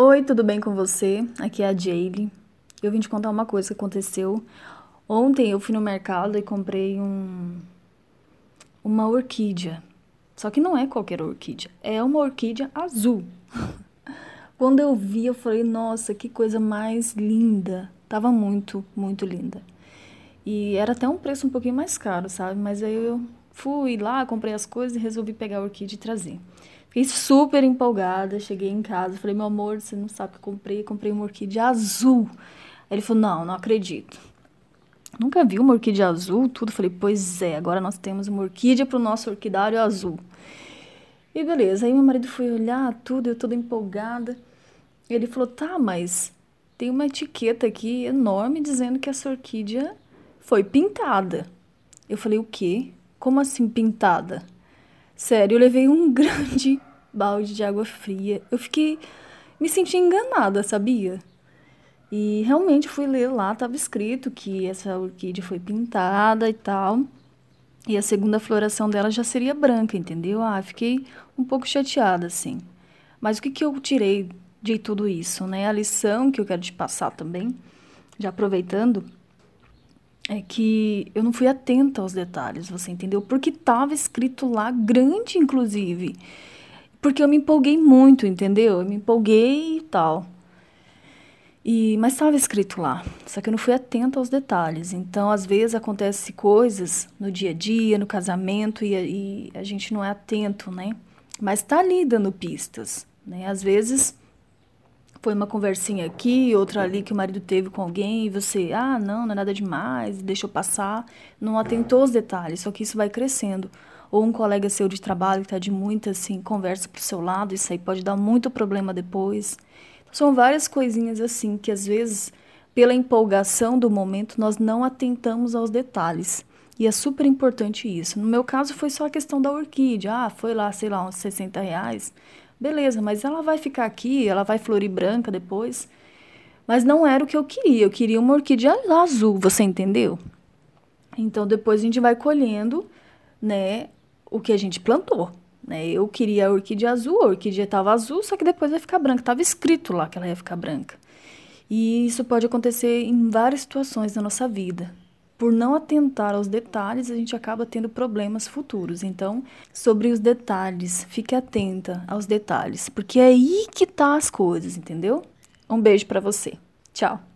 Oi, tudo bem com você? Aqui é a Jaylee. Eu vim te contar uma coisa que aconteceu. Ontem eu fui no mercado e comprei um uma orquídea. Só que não é qualquer orquídea, é uma orquídea azul. Quando eu vi, eu falei, nossa, que coisa mais linda. Tava muito, muito linda. E era até um preço um pouquinho mais caro, sabe? Mas aí eu fui lá, comprei as coisas e resolvi pegar a orquídea e trazer. Fiquei super empolgada, cheguei em casa, falei, meu amor, você não sabe o que eu comprei, comprei uma orquídea azul. Aí ele falou, não, não acredito. Nunca vi uma orquídea azul, tudo. Falei, pois é, agora nós temos uma orquídea para o nosso orquidário azul. E beleza, aí meu marido foi olhar tudo, eu toda empolgada. Ele falou, tá, mas tem uma etiqueta aqui enorme dizendo que essa orquídea foi pintada. Eu falei, o quê? Como assim pintada? Sério, eu levei um grande balde de água fria. Eu fiquei. Me senti enganada, sabia? E realmente fui ler lá, estava escrito que essa orquídea foi pintada e tal. E a segunda floração dela já seria branca, entendeu? Ah, fiquei um pouco chateada, assim. Mas o que, que eu tirei de tudo isso, né? A lição que eu quero te passar também, já aproveitando, é que eu não fui atenta aos detalhes, você entendeu? Porque estava escrito lá, grande inclusive. Porque eu me empolguei muito, entendeu? Eu me empolguei e tal. E, mas estava escrito lá, só que eu não fui atenta aos detalhes. Então, às vezes, acontecem coisas no dia a dia, no casamento, e, e a gente não é atento, né? Mas está ali dando pistas, né? Às vezes foi uma conversinha aqui, outra ali que o marido teve com alguém e você, ah, não, não é nada demais, deixou passar, não atentou os detalhes, só que isso vai crescendo. Ou um colega seu de trabalho que está de muita assim, conversa pro seu lado, isso aí pode dar muito problema depois. São várias coisinhas assim que às vezes, pela empolgação do momento, nós não atentamos aos detalhes. E é super importante isso. No meu caso, foi só a questão da orquídea. Ah, foi lá, sei lá, uns 60 reais. Beleza, mas ela vai ficar aqui, ela vai florir branca depois. Mas não era o que eu queria. Eu queria uma orquídea azul, você entendeu? Então depois a gente vai colhendo, né, o que a gente plantou. Né? Eu queria a orquídea azul, a orquídea estava azul, só que depois vai ficar branca. Estava escrito lá que ela ia ficar branca. E isso pode acontecer em várias situações da nossa vida por não atentar aos detalhes, a gente acaba tendo problemas futuros. Então, sobre os detalhes, fique atenta aos detalhes, porque é aí que tá as coisas, entendeu? Um beijo para você. Tchau.